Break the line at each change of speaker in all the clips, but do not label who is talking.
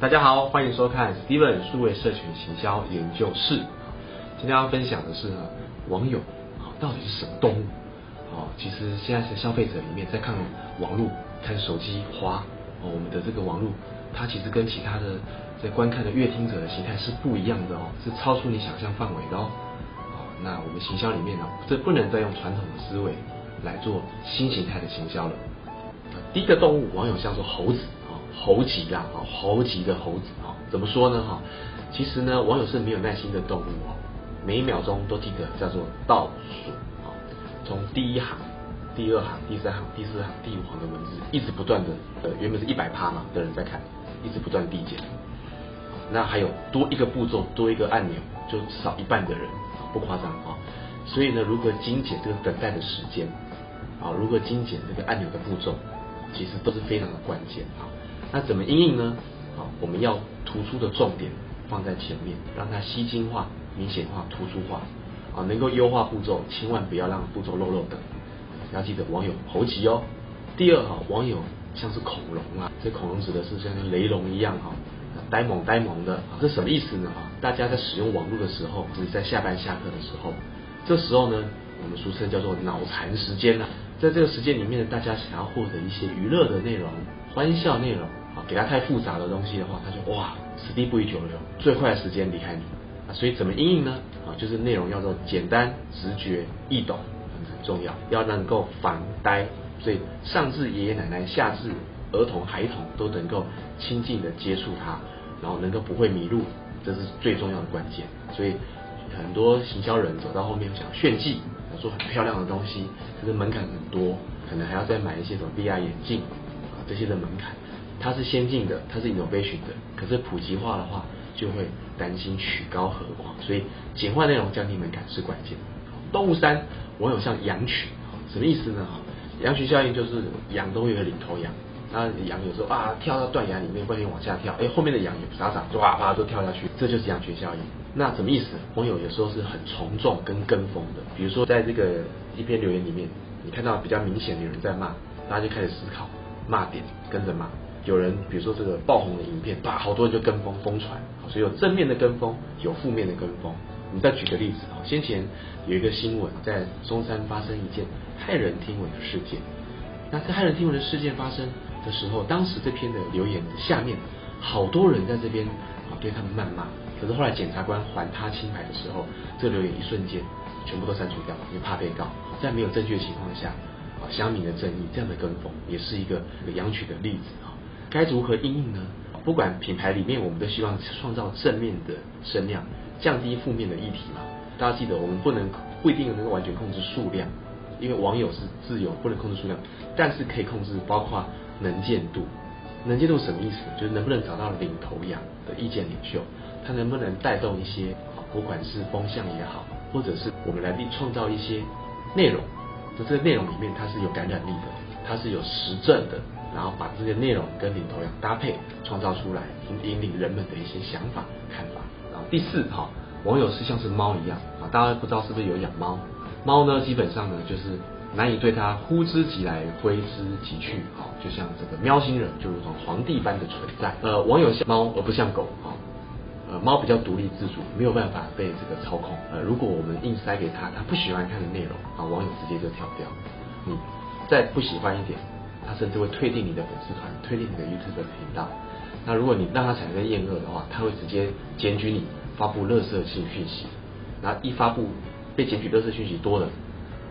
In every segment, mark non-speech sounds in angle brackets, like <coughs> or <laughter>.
大家好，欢迎收看 Steven 数位社群行销研究室。今天要分享的是呢，网友到底是什么动物？哦，其实现在是消费者里面在看网络、看手机、滑哦，我们的这个网络，它其实跟其他的在观看的乐听者的形态是不一样的哦，是超出你想象范围的哦。那我们行销里面呢，这不能再用传统的思维来做新形态的行销了。第一个动物，网友像做猴子。猴急啦，啊，猴急的猴子啊，怎么说呢？哈，其实呢，网友是没有耐心的动物哦，每一秒钟都记得叫做倒数啊，从第一行、第二行、第三行、第四行、第五行的文字，一直不断的，呃，原本是一百趴嘛的人在看，一直不断递减，那还有多一个步骤，多一个按钮，就少一半的人，不夸张啊，所以呢，如何精简这个等待的时间啊，如何精简这个按钮的步骤，其实都是非常的关键啊。那怎么应用呢？好，我们要突出的重点放在前面，让它吸睛化、明显化、突出化，啊，能够优化步骤，千万不要让步骤漏漏的。要记得网友猴急哦。第二哈，网友像是恐龙啊，这恐龙指的是像雷龙一样哈，呆萌呆萌的，这什么意思呢？哈，大家在使用网络的时候，就是在下班下课的时候，这时候呢，我们俗称叫做脑残时间呐，在这个时间里面，大家想要获得一些娱乐的内容。欢笑内容啊，给他太复杂的东西的话，他就哇，此地不宜久留，最快的时间离开你啊。所以怎么应用呢？啊，就是内容要做简单、直觉、易懂，很重要，要能够防呆。所以上至爷爷奶奶，下至儿童孩童，都能够亲近的接触它，然后能够不会迷路，这是最重要的关键。所以很多行销人走到后面想炫技，要做很漂亮的东西，可是门槛很多，可能还要再买一些什么 VR 眼镜。这些的门槛，它是先进的，它是 innovation 的，可是普及化的话，就会担心曲高和寡，所以简化内容、降低门槛是关键。动物三，网友像羊群，什么意思呢？哈，羊群效应就是羊都会有个领头羊，那羊有时候啊跳到断崖里面，不停往下跳，哎，后面的羊也傻傻就哇啪都跳下去，这就是羊群效应。那什么意思？网友有时候是很从众跟跟风的，比如说在这个一篇留言里面，你看到比较明显有人在骂，大家就开始思考。骂点跟着骂，有人比如说这个爆红的影片，把好多人就跟风疯传，所以有正面的跟风，有负面的跟风。我们再举个例子啊，先前有一个新闻在中山发生一件骇人听闻的事件，那在骇人听闻的事件发生的时候，当时这篇的留言下面好多人在这边啊对他们谩骂，可是后来检察官还他清白的时候，这留言一瞬间全部都删除掉了，因为怕被告，在没有证据的情况下。啊，乡民的正义这样的跟风也是一个羊群的例子啊。该如何应用呢？不管品牌里面，我们都希望创造正面的声量，降低负面的议题嘛。大家记得，我们不能不一定能够完全控制数量，因为网友是自由，不能控制数量，但是可以控制包括能见度。能见度什么意思？就是能不能找到领头羊的意见领袖，他能不能带动一些，不管是风向也好，或者是我们来创造一些内容。就这个内容里面，它是有感染力的，它是有实证的，然后把这些内容跟领头羊搭配，创造出来，引引领人们的一些想法、看法。然后第四，哈，网友是像是猫一样啊，大家不知道是不是有养猫？猫呢，基本上呢，就是难以对它呼之即来，挥之即去，哈，就像这个喵星人，就如同皇帝般的存在。呃，网友像猫而不像狗，哈。呃，猫比较独立自主，没有办法被这个操控。呃，如果我们硬塞给他他不喜欢看的内容，啊，网友直接就跳掉。你再不喜欢一点，甚至会退订你的粉丝团，退订你的 YouTube 频道。那如果你让他产生厌恶的话，他会直接检举你，发布垃圾性讯息。然后一发布被检举垃圾讯息多了，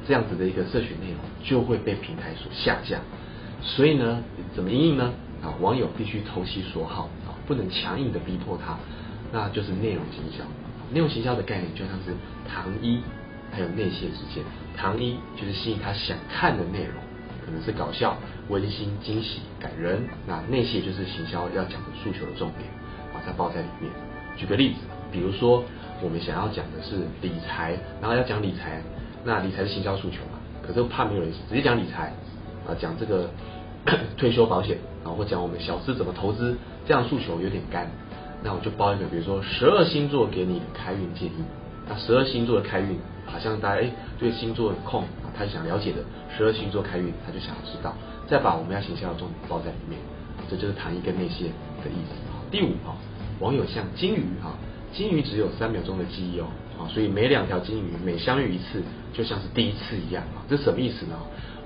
这样子的一个社群内容就会被平台所下架。所以呢，怎么应呢？啊，网友必须投其所好啊，不能强硬的逼迫他。那就是内容营销，内容营销的概念就像是糖衣还有内馅之间，糖衣就是吸引他想看的内容，可能是搞笑、温馨、惊喜、感人。那内些就是行销要讲的诉求的重点，把它包在里面。举个例子，比如说我们想要讲的是理财，然后要讲理财，那理财是行销诉求嘛？可是怕没有人直接讲理财啊，讲这个 <coughs> 退休保险，然后或讲我们小资怎么投资，这样诉求有点干。那我就包一个，比如说十二星座给你的开运建议。那十二星座的开运，好像大家哎对星座控，他想了解的十二星座开运，他就想要知道。再把我们要行销的重点包在里面，这就是糖衣跟内线的意思。第五啊，网友像金鱼啊，金鱼只有三秒钟的记忆哦，啊，所以每两条金鱼每相遇一次，就像是第一次一样啊，这什么意思呢？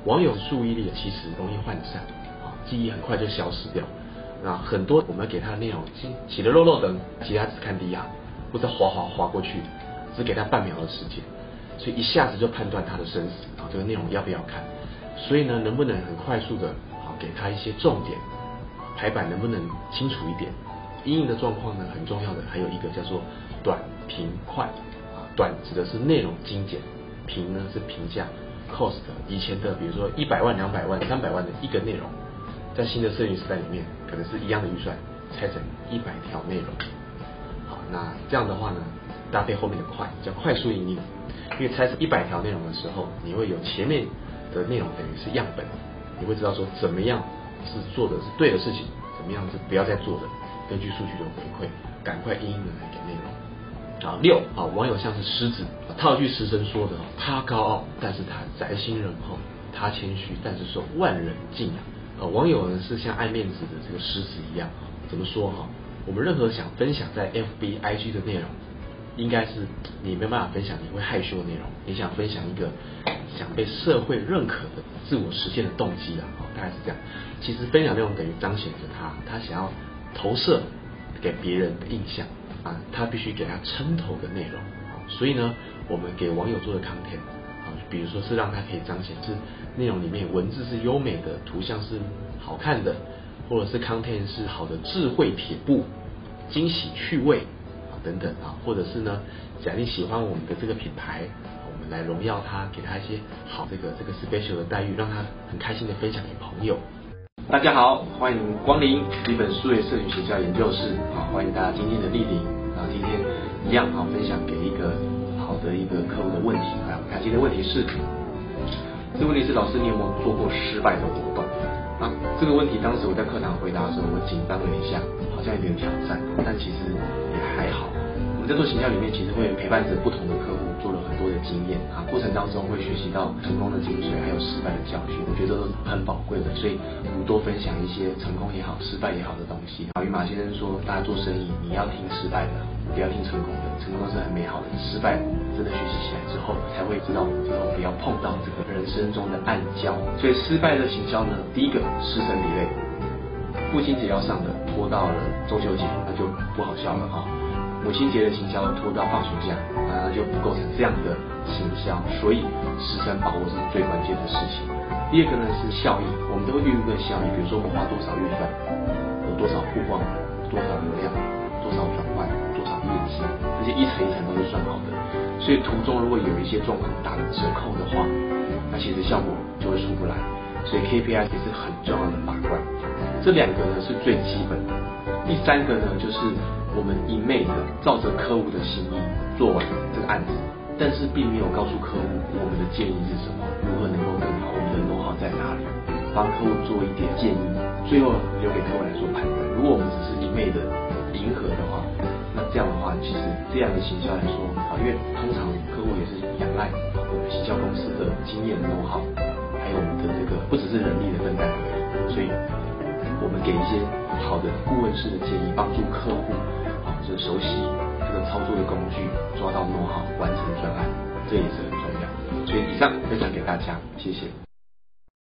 网友注意力其实容易涣散啊，记忆很快就消失掉。那很多我们给他的内容，写的肉肉的，其他只看第一行，或者划划划过去，只给他半秒的时间，所以一下子就判断他的生死啊，这个内容要不要看？所以呢，能不能很快速的啊给他一些重点？排版能不能清楚一点？阴影的状况呢，很重要的还有一个叫做短平快啊，短指的是内容精简，平呢是评价 cost，以前的比如说一百万、两百万、三百万的一个内容，在新的摄影时代里面，可能是一样的预算拆成一百条内容。好，那这样的话呢，搭配后面的快叫快速应用，因为拆成一百条内容的时候，你会有前面的内容等于是样本，你会知道说怎么样。是做的是对的事情，怎么样是不要再做的？根据数据的回馈，赶快应用的来给内容。啊，六啊，网友像是狮子，套句诗声说的，他高傲，但是他宅心仁厚；他谦虚，但是受万人敬仰。啊，网友呢是像爱面子的这个狮子一样，怎么说哈？我们任何想分享在 FB、IG 的内容。应该是你没办法分享你会害羞的内容，你想分享一个想被社会认可的自我实现的动机啊，大概是这样。其实分享内容等于彰显着他，他想要投射给别人的印象啊，他必须给他撑头的内容。所以呢，我们给网友做的 content 啊，比如说是让他可以彰显是内容里面文字是优美的，图像是好看的，或者是 content 是好的智慧撇步，惊喜趣味。等等啊，或者是呢，假定喜欢我们的这个品牌，我们来荣耀他，给他一些好这个这个 special 的待遇，让他很开心的分享给朋友。大家好，欢迎光临一本数位社群学校研究室啊，欢迎大家今天的莅临啊，今天一样啊，分享给一个好的一个客户的问题啊，看今天的问题是，这问题是老师你有没有做过失败的活动？啊，这个问题当时我在课堂回答的时候，我紧张了一下，好像有点挑战，但。我们在做行销里面，其实会陪伴着不同的客户，做了很多的经验啊，过程当中会学习到成功的精髓，还有失败的教训，我觉得都是很宝贵的。所以，我们多分享一些成功也好、失败也好的东西。啊，与马先生说，大家做生意，你要听失败的，不要听成功的。成功都是很美好的，失败真的学习起来之后，才会知道之后不要碰到这个人生中的暗礁。所以，失败的行销呢，第一个失神离类，父亲节要上的拖到了中秋节，那就不好笑了哈。母亲节的行销拖到放暑假，那就不构成这样的行销，所以时辰把握是最关键的事情。第二个呢是效益，我们都会预估个效益，比如说我们花多少预算，有多少曝光，多少流量，多少转换，多少业绩，这些一层一层都是算好的。所以途中如果有一些状况打了折扣的话，那其实效果就会出不来。所以 KPI 也是很重要的把关。这两个呢是最基本的。第三个呢就是。我们一昧的照着客户的心意做完这个案子，但是并没有告诉客户我们的建议是什么，如何能够更好，我们的能耗在哪里，帮客户做一点建议，最后留给客户来做判断。如果我们只是一昧的迎合的话，那这样的话，其实这样的行销来说啊，因为通常客户也是仰赖我们行销公司的经验能耗，还有我们的这个不只是人力的分担，所以我们给一些好的顾问式的建议，帮助客户啊。就熟悉这个操作的工具，抓到弄好完成专案，这也是很重要。所以以上分享给大家，谢谢。